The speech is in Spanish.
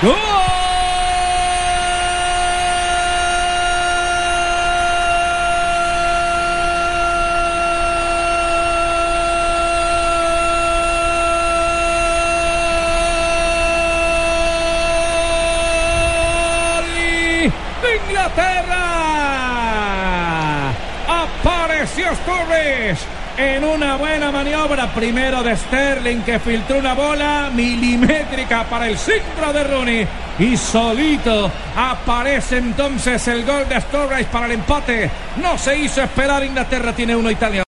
¡Gol Inglaterra. Apareció Sturridge en una buena maniobra. Primero de Sterling que filtró una bola milimétrica para el centro de Rooney. Y solito aparece entonces el gol de Sturridge para el empate. No se hizo esperar. Inglaterra tiene uno Italia.